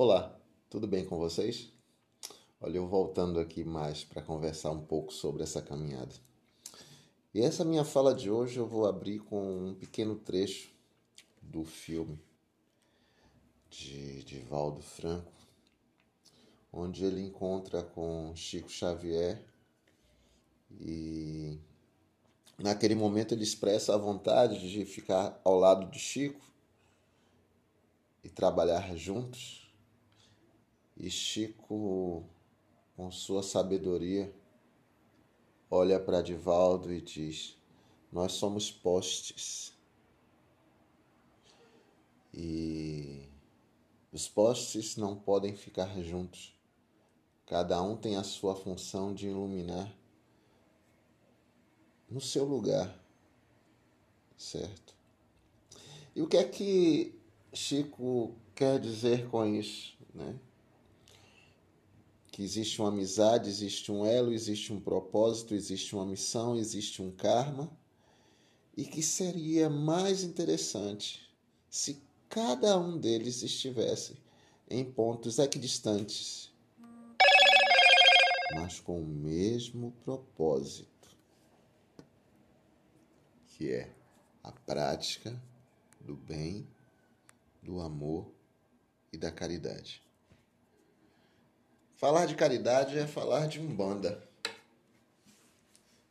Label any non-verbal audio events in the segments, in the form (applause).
Olá, tudo bem com vocês? Olha, eu voltando aqui mais para conversar um pouco sobre essa caminhada. E essa minha fala de hoje eu vou abrir com um pequeno trecho do filme de Divaldo Franco, onde ele encontra com Chico Xavier e naquele momento ele expressa a vontade de ficar ao lado de Chico e trabalhar juntos e Chico, com sua sabedoria, olha para Divaldo e diz: Nós somos postes. E os postes não podem ficar juntos. Cada um tem a sua função de iluminar no seu lugar, certo? E o que é que Chico quer dizer com isso, né? Que existe uma amizade, existe um elo, existe um propósito, existe uma missão, existe um karma, e que seria mais interessante se cada um deles estivesse em pontos equidistantes, mas com o mesmo propósito, que é a prática do bem, do amor e da caridade. Falar de caridade é falar de umbanda.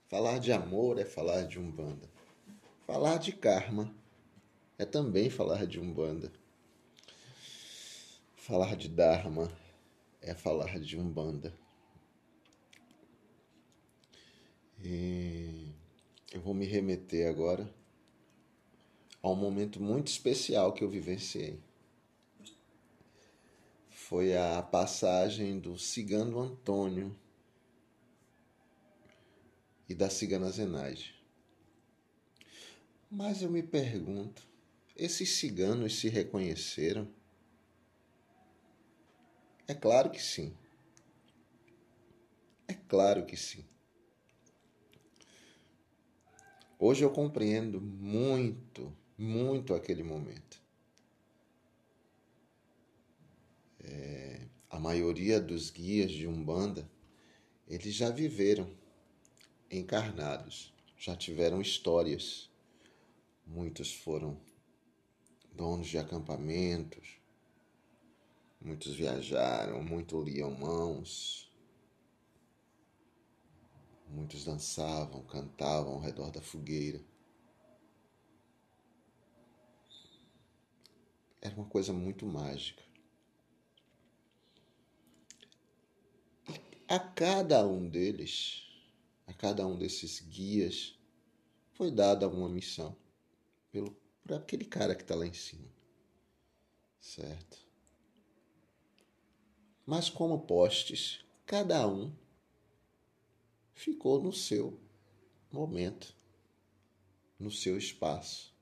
Falar de amor é falar de umbanda. Falar de karma é também falar de umbanda. Falar de dharma é falar de umbanda. E eu vou me remeter agora a um momento muito especial que eu vivenciei foi a passagem do cigano Antônio e da cigana Zenaide. Mas eu me pergunto, esses ciganos se reconheceram? É claro que sim. É claro que sim. Hoje eu compreendo muito, muito aquele momento. É, a maioria dos guias de Umbanda, eles já viveram encarnados, já tiveram histórias. Muitos foram donos de acampamentos, muitos viajaram, muitos liam mãos, muitos dançavam, cantavam ao redor da fogueira. Era uma coisa muito mágica. A cada um deles, a cada um desses guias, foi dada uma missão pelo, por aquele cara que está lá em cima. Certo? Mas como postes, cada um ficou no seu momento, no seu espaço,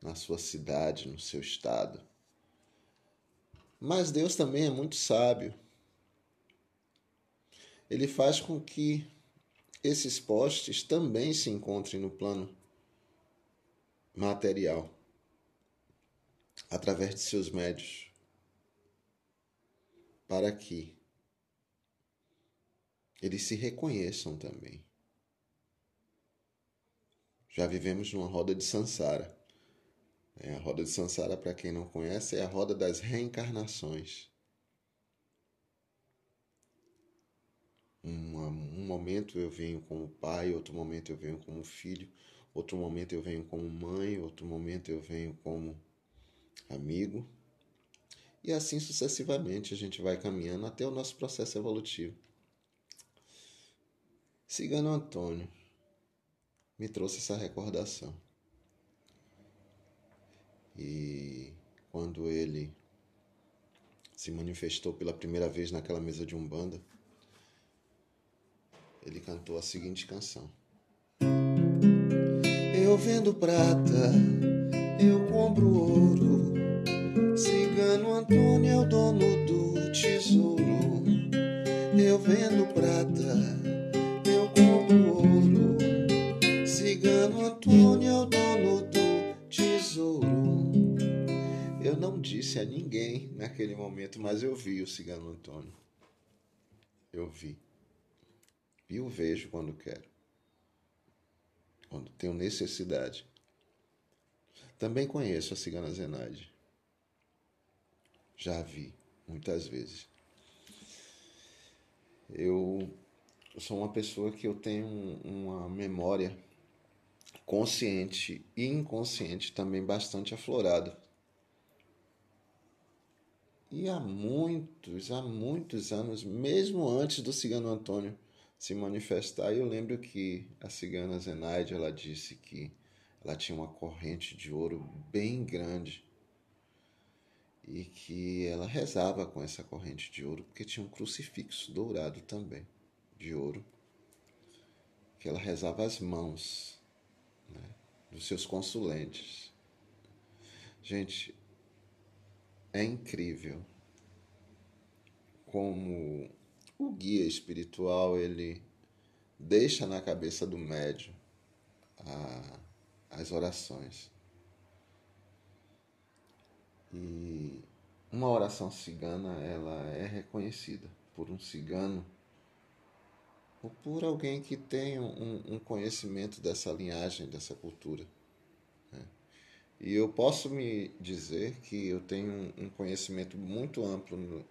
na sua cidade, no seu estado. Mas Deus também é muito sábio ele faz com que esses postes também se encontrem no plano material, através de seus médios, para que eles se reconheçam também. Já vivemos numa roda de Sansara. É, a roda de Sansara, para quem não conhece, é a roda das reencarnações. Um, um momento eu venho como pai, outro momento eu venho como filho, outro momento eu venho como mãe, outro momento eu venho como amigo. E assim sucessivamente a gente vai caminhando até o nosso processo evolutivo. Cigano Antônio me trouxe essa recordação. E quando ele se manifestou pela primeira vez naquela mesa de umbanda, ele cantou a seguinte canção: Eu vendo prata, eu compro ouro. Cigano Antônio é o dono do tesouro. Eu vendo prata, eu compro ouro. Cigano Antônio é o dono do tesouro. Eu não disse a ninguém naquele momento, mas eu vi o cigano Antônio. Eu vi. E o vejo quando quero. Quando tenho necessidade. Também conheço a cigana Zenaide. Já vi muitas vezes. Eu sou uma pessoa que eu tenho uma memória consciente e inconsciente também bastante aflorada. E há muitos, há muitos anos, mesmo antes do cigano Antônio se manifestar, eu lembro que a cigana Zenaide, ela disse que ela tinha uma corrente de ouro bem grande e que ela rezava com essa corrente de ouro porque tinha um crucifixo dourado também de ouro que ela rezava as mãos né, dos seus consulentes. Gente, é incrível como o guia espiritual ele deixa na cabeça do médium a, as orações. E uma oração cigana ela é reconhecida por um cigano ou por alguém que tem um, um conhecimento dessa linhagem, dessa cultura. Né? E eu posso me dizer que eu tenho um conhecimento muito amplo no,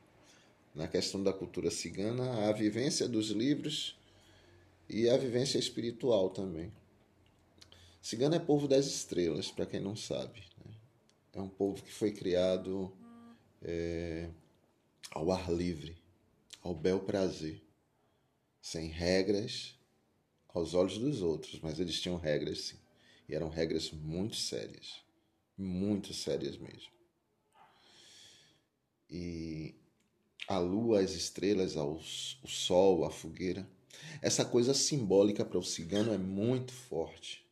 na questão da cultura cigana, a vivência dos livros e a vivência espiritual também. Cigano é povo das estrelas, para quem não sabe. Né? É um povo que foi criado é, ao ar livre, ao bel prazer sem regras aos olhos dos outros, mas eles tinham regras sim. E eram regras muito sérias. Muito sérias mesmo. E a lua, as estrelas, o sol, a fogueira. Essa coisa simbólica para o cigano é muito forte.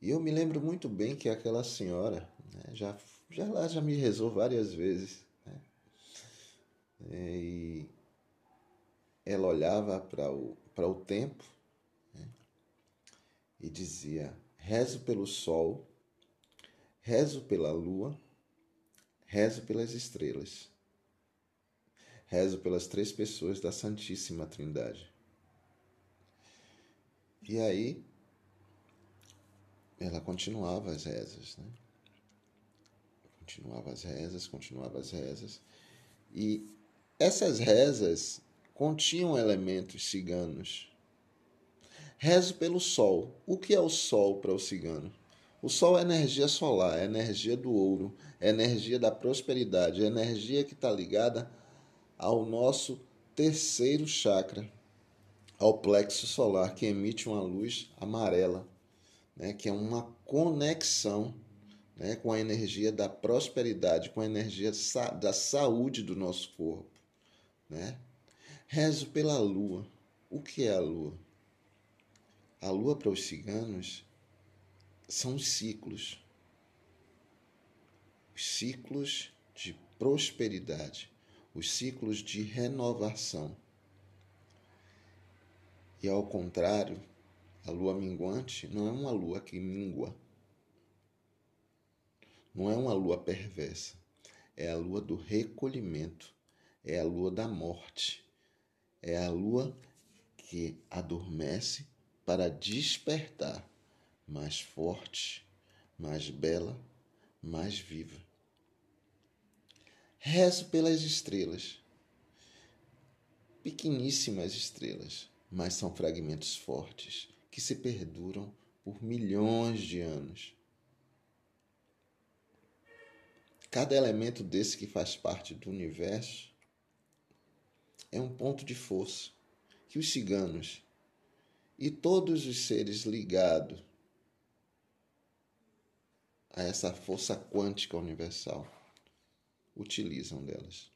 E eu me lembro muito bem que aquela senhora né, já, já lá já me rezou várias vezes. Né? E ela olhava para o, o tempo né, e dizia: rezo pelo sol, rezo pela lua, rezo pelas estrelas, rezo pelas três pessoas da Santíssima Trindade. E aí ela continuava as rezas, né? Continuava as rezas, continuava as rezas. E essas rezas continham elementos ciganos. Rezo pelo sol. O que é o sol para o cigano? O sol é energia solar, é energia do ouro, é energia da prosperidade, é energia que está ligada ao nosso terceiro chakra, ao plexo solar, que emite uma luz amarela, né, que é uma conexão né, com a energia da prosperidade, com a energia da saúde do nosso corpo. Né? Rezo pela lua. O que é a lua? A lua para os ciganos são os ciclos. Os ciclos de prosperidade, os ciclos de renovação. E ao contrário, a lua minguante não é uma lua que mingua. Não é uma lua perversa. É a lua do recolhimento. É a lua da morte é a lua que adormece para despertar mais forte, mais bela, mais viva. Rezo pelas estrelas, pequeníssimas estrelas, mas são fragmentos fortes que se perduram por milhões de anos. Cada elemento desse que faz parte do universo é um ponto de força que os ciganos e todos os seres ligados a essa força quântica universal utilizam delas.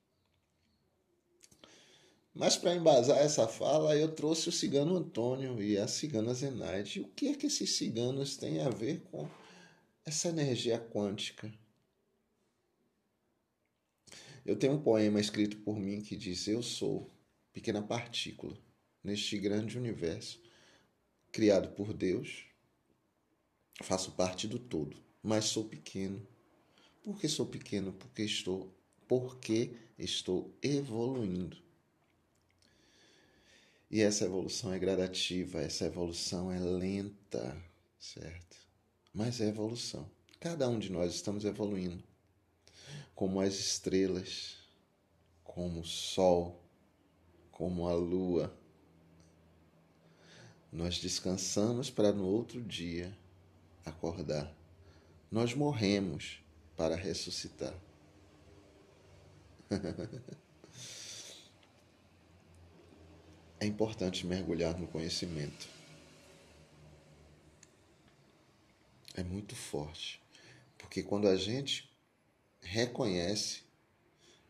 Mas para embasar essa fala, eu trouxe o cigano Antônio e a cigana Zenaide. O que é que esses ciganos têm a ver com essa energia quântica? Eu tenho um poema escrito por mim que diz: Eu sou pequena partícula neste grande universo criado por Deus. Faço parte do todo, mas sou pequeno, Por que sou pequeno? Porque estou, porque estou evoluindo. E essa evolução é gradativa, essa evolução é lenta, certo? Mas é evolução. Cada um de nós estamos evoluindo. Como as estrelas, como o sol, como a lua. Nós descansamos para no outro dia acordar. Nós morremos para ressuscitar. (laughs) é importante mergulhar no conhecimento. É muito forte. Porque quando a gente reconhece,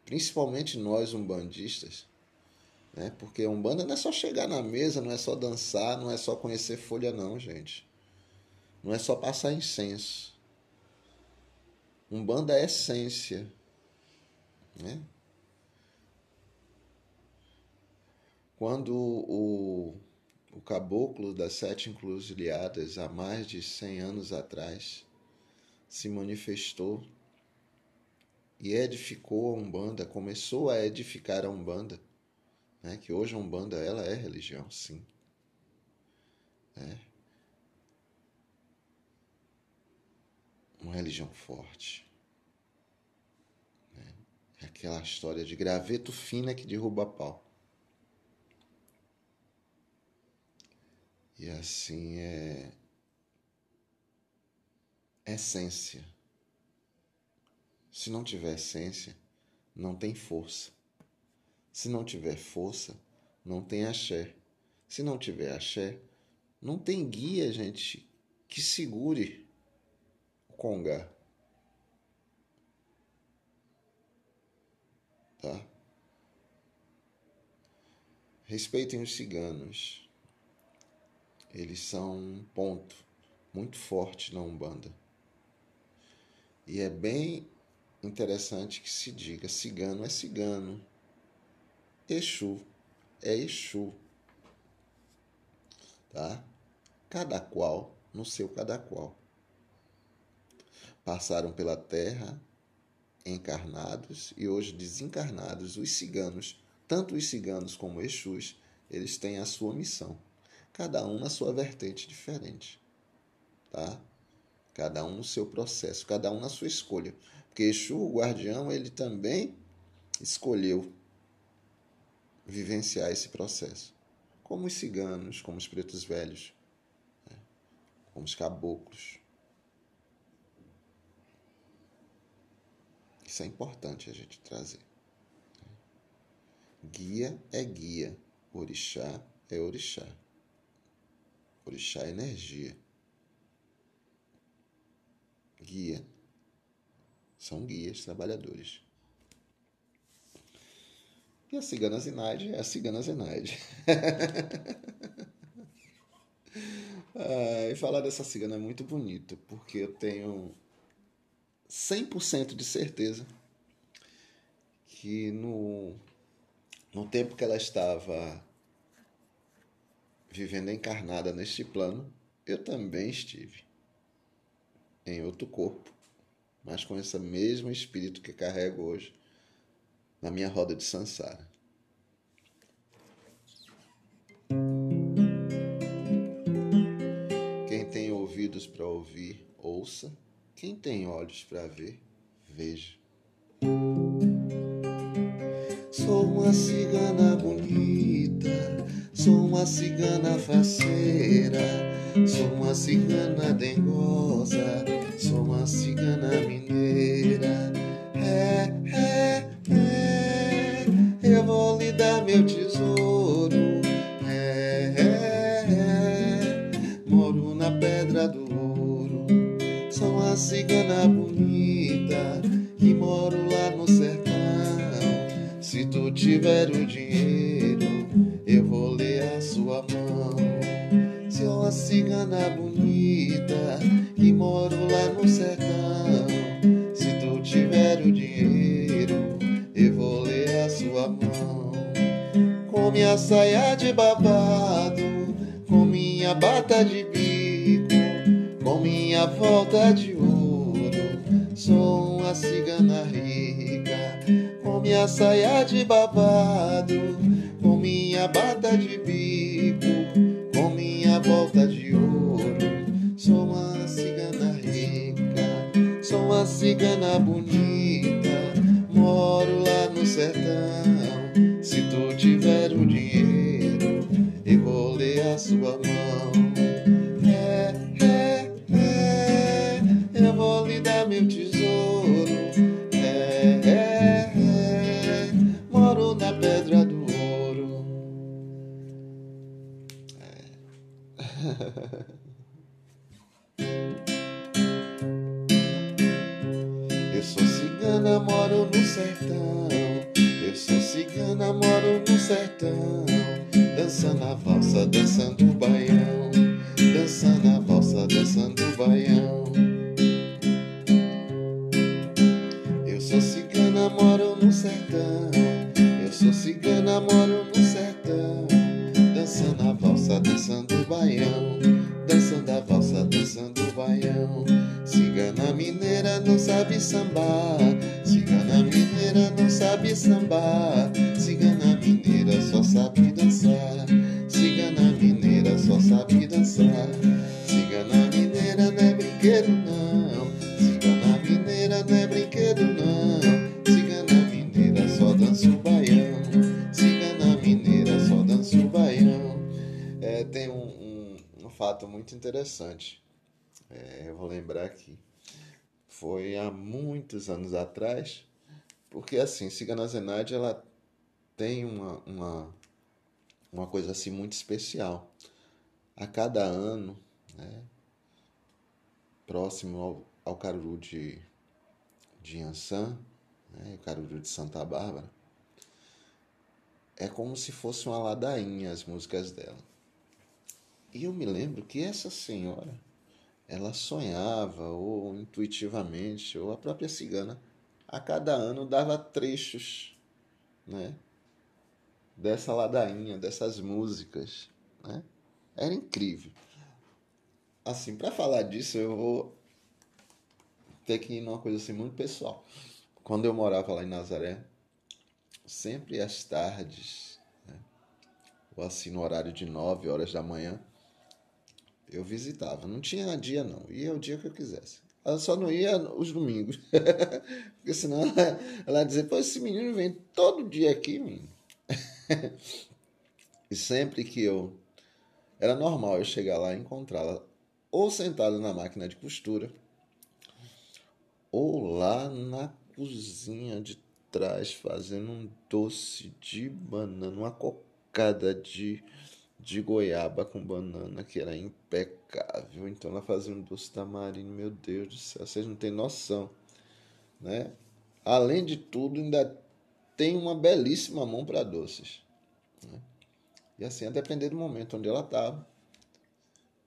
principalmente nós umbandistas, né? Porque umbanda não é só chegar na mesa, não é só dançar, não é só conhecer folha não, gente. Não é só passar incenso. Umbanda é essência, né? Quando o, o caboclo das sete encruzilhadas, há mais de cem anos atrás, se manifestou e edificou a Umbanda, começou a edificar a Umbanda, né? que hoje a Umbanda ela é religião, sim. É. Uma religião forte. Né? É aquela história de graveto fina que derruba pau. E assim é essência. Se não tiver essência, não tem força. Se não tiver força, não tem axé. Se não tiver axé, não tem guia, gente, que segure o congá. Tá? Respeitem os ciganos eles são um ponto muito forte na Umbanda. E é bem interessante que se diga: cigano é cigano, Exu é Exu. Tá? Cada qual no seu cada qual. Passaram pela terra encarnados e hoje desencarnados, os ciganos, tanto os ciganos como Exus, eles têm a sua missão cada um na sua vertente diferente, tá? Cada um no seu processo, cada um na sua escolha. Porque Exu, o guardião, ele também escolheu vivenciar esse processo. Como os ciganos, como os pretos velhos, né? como os caboclos. Isso é importante a gente trazer. Guia é guia, orixá é orixá. Orixá é energia. Guia. São guias trabalhadores. E a cigana Zenaide é a cigana Zenaide. (laughs) ah, e falar dessa cigana é muito bonito, porque eu tenho 100% de certeza que no, no tempo que ela estava vivendo encarnada neste plano, eu também estive em outro corpo, mas com esse mesmo espírito que carrego hoje na minha roda de Sansara. Quem tem ouvidos para ouvir, ouça. Quem tem olhos para ver, veja. Sou uma cigana bonita Sou uma cigana faceira, sou uma cigana dengosa, sou uma cigana mineira. Tiver o dinheiro eu vou ler a sua mão. Se é uma cigana bonita que moro lá no sertão, se tu tiver o dinheiro, eu vou ler a sua mão. Com minha saia de babado, com minha bata de bico, com minha volta de ouro, Sou uma cigana rica, minha saia de babado, com minha bata de bico, com minha volta de ouro. Sou uma cigana rica, sou uma cigana bonita, moro lá no sertão. Se tu tiver o dinheiro, eu vou ler a sua mão. meu tesouro. Eu sou cigana, moro no sertão. Eu sou cigana, moro no sertão. Dançando a valsa, dançando o baião. Dançando a valsa, dançando o baião. Eu sou cigana, moro no sertão. Dançando a valsa, dançando o baião. Dançando a valsa, dançando o baião. Cigana mineira não sabe sambar. Cigana mineira não sabe sambar. Cigana mineira só sabe dançar. Cigana mineira só sabe dançar. Cigana mineira não é brinquedo, não. Fato muito interessante. É, eu vou lembrar aqui. Foi há muitos anos atrás, porque assim, Cigana Zenade, ela tem uma, uma, uma coisa assim muito especial. A cada ano, né, próximo ao, ao Caruru de, de Ançã, né, o Caruru de Santa Bárbara, é como se fosse uma ladainha as músicas dela. E eu me lembro que essa senhora, ela sonhava, ou intuitivamente, ou a própria cigana, a cada ano dava trechos, né? Dessa ladainha, dessas músicas, né? Era incrível. Assim, para falar disso, eu vou ter que ir numa coisa assim muito pessoal. Quando eu morava lá em Nazaré, sempre às tardes, né? ou assim no horário de 9 horas da manhã, eu visitava. Não tinha dia não, ia o dia que eu quisesse. Ela só não ia os domingos, (laughs) porque senão (laughs) ela, ia dizer, pô, esse menino vem todo dia aqui, menino. (laughs) e sempre que eu... Era normal eu chegar lá e encontrá-la ou sentada na máquina de costura, ou lá na cozinha de trás fazendo um doce de banana, uma cocada de, de goiaba com banana que era impecável. Então ela fazia um doce tamarindo, meu Deus do céu, vocês não têm noção, né? Além de tudo, ainda tem uma belíssima mão para doces. Né? E assim, a depender do momento onde ela estava,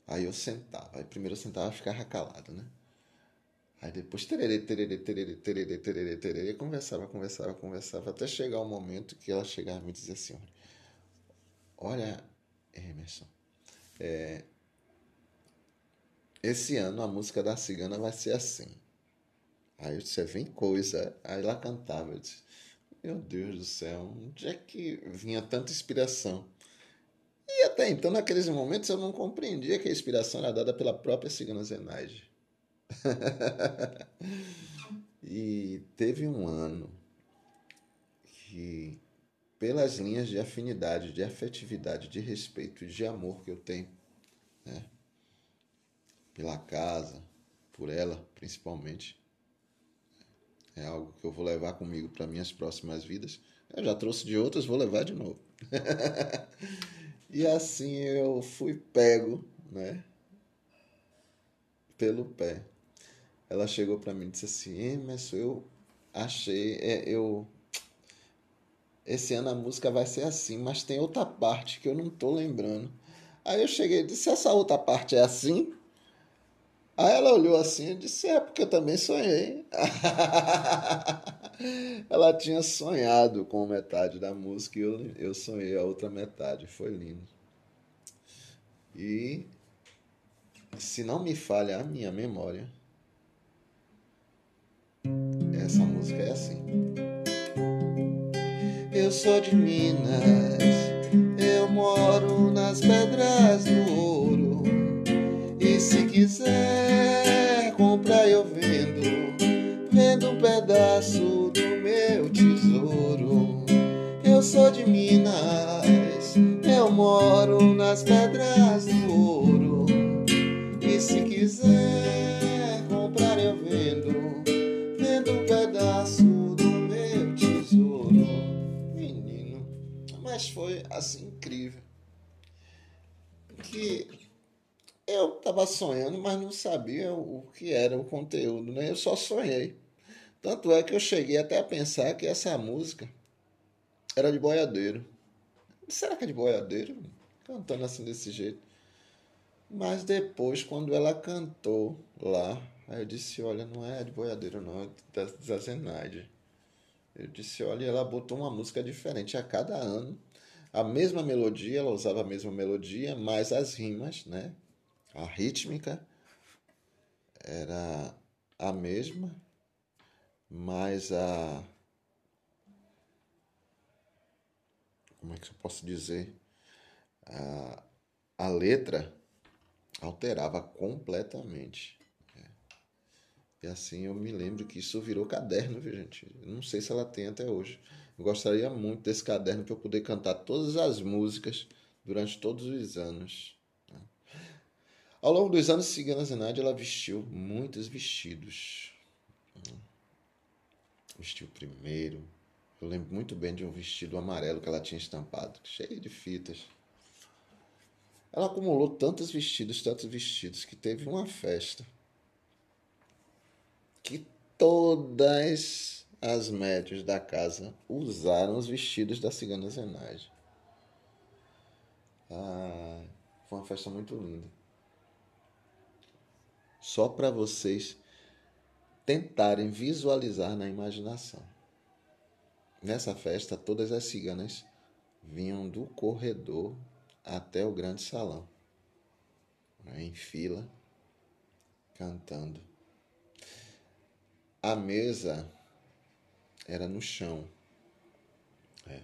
aí eu sentava. Aí primeiro eu sentava e ficava calado, né? Aí depois tererê, tererê, tererê, tererê, tererê, tererê, conversava, conversava, conversava, até chegar o um momento que ela chegava e me dizia assim, olha, Emerson, é, esse ano a música da cigana vai ser assim. Aí eu disse, vem coisa. Aí ela cantava, eu disse, meu Deus do céu, onde é que vinha tanta inspiração? E até então, naqueles momentos, eu não compreendia que a inspiração era dada pela própria cigana Zenaide. (laughs) e teve um ano que, pelas linhas de afinidade, de afetividade, de respeito e de amor que eu tenho, né? pela casa, por ela principalmente, é algo que eu vou levar comigo para minhas próximas vidas. Eu já trouxe de outras, vou levar de novo. (laughs) e assim eu fui pego, né? Pelo pé ela chegou para mim e disse assim: Emerson, eu achei, é, eu esse ano a música vai ser assim, mas tem outra parte que eu não tô lembrando. Aí eu cheguei e disse: essa outra parte é assim? Aí ela olhou assim e disse: é, porque eu também sonhei. (laughs) ela tinha sonhado com metade da música e eu, eu sonhei a outra metade. Foi lindo. E se não me falha a minha memória, Essa música é assim. Eu sou de Minas, eu moro nas pedras do ouro. E se quiser comprar, eu vendo, vendo um pedaço do meu tesouro. Eu sou de Minas, eu moro nas pedras do ouro. E se quiser mas foi assim incrível. Que eu tava sonhando, mas não sabia o que era o conteúdo, né? Eu só sonhei. Tanto é que eu cheguei até a pensar que essa música era de boiadeiro. Será que é de boiadeiro? Cantando assim desse jeito. Mas depois, quando ela cantou lá, aí eu disse, olha, não é de boiadeiro não, é da, da Zenaide. Eu disse, olha, ela botou uma música diferente a cada ano. A mesma melodia, ela usava a mesma melodia, mas as rimas, né? A rítmica era a mesma, mas a. Como é que eu posso dizer? A, a letra alterava completamente. É. E assim eu me lembro que isso virou caderno, viu, gente? Não sei se ela tem até hoje. Eu gostaria muito desse caderno para eu poder cantar todas as músicas durante todos os anos. Né? Ao longo dos anos, Cigana Zenaide, ela vestiu muitos vestidos. Né? Vestiu primeiro. Eu lembro muito bem de um vestido amarelo que ela tinha estampado, cheio de fitas. Ela acumulou tantos vestidos, tantos vestidos, que teve uma festa que todas as médias da casa usaram os vestidos da cigana Zenage. Ah, foi uma festa muito linda. Só para vocês tentarem visualizar na imaginação. Nessa festa, todas as ciganas vinham do corredor até o grande salão, em fila, cantando. A mesa era no chão. É.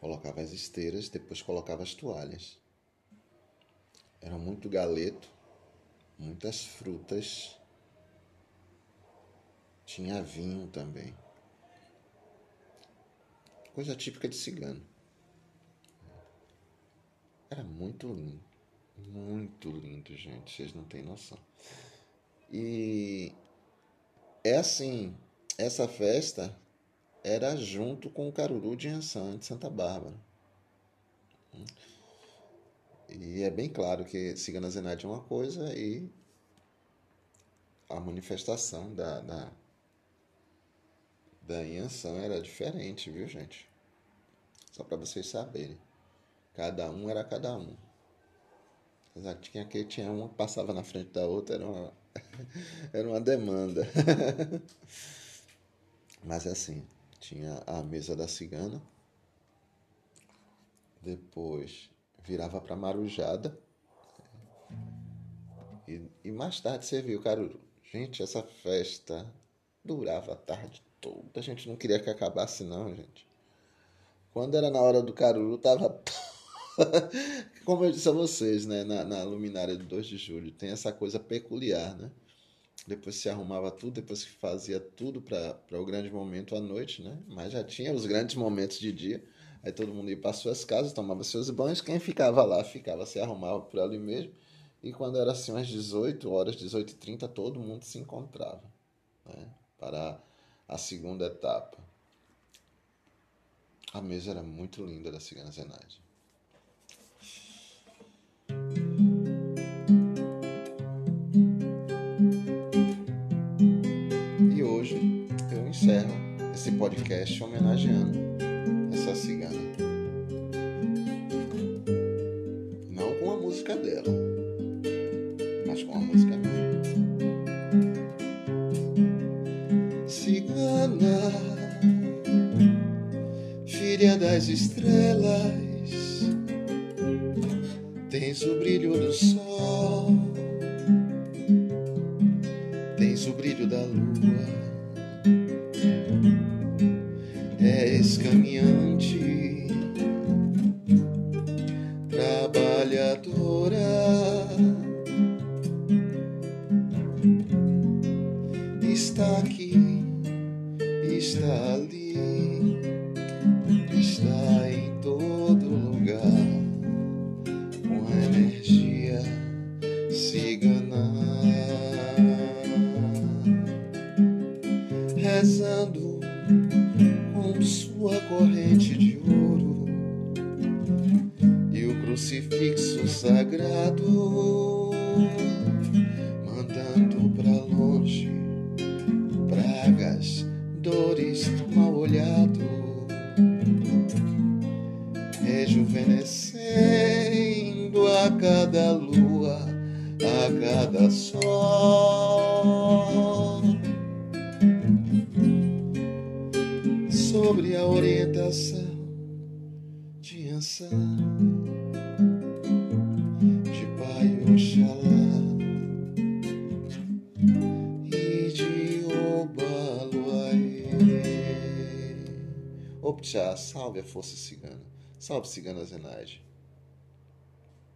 Colocava as esteiras, depois colocava as toalhas. Era muito galeto, muitas frutas. Tinha vinho também. Coisa típica de cigano. Era muito lindo. Muito lindo, gente. Vocês não têm noção. E é assim, essa festa era junto com o Caruru de Ançã, de Santa Bárbara. E é bem claro que Cigana Zenade é uma coisa e a manifestação da, da, da era diferente, viu, gente? Só para vocês saberem. Cada um era cada um. Apesar tinha, que tinha uma passava na frente da outra, era uma, (laughs) era uma demanda. (laughs) Mas assim, tinha a mesa da cigana, depois virava para marujada e, e mais tarde serviu o caruru. Gente, essa festa durava a tarde toda. A gente não queria que acabasse não, gente. Quando era na hora do caruru, tava (laughs) Como eu disse a vocês, né, na, na luminária do 2 de julho, tem essa coisa peculiar, né? Depois se arrumava tudo, depois se fazia tudo para o grande momento à noite, né? Mas já tinha os grandes momentos de dia. Aí todo mundo ia para suas casas, tomava seus banhos. Quem ficava lá, ficava, se arrumava por ali mesmo. E quando era assim umas 18 horas, 18 e 30, todo mundo se encontrava né? para a segunda etapa. A mesa era muito linda da Cigana Zenaide. Esse podcast homenageando essa cigana. Não com a música dela, mas com a música minha. Cigana, filha das estrelas Tens o brilho do sol, de ouro e o crucifixo sagrado, mandando para longe pragas, dores, mal olhado, rejuvenescendo a cada lua, a cada sol. Sobre a orientação de Pai Oxalá e de Obaluaê. Optcha, salve a força cigana, salve cigana Zenaide.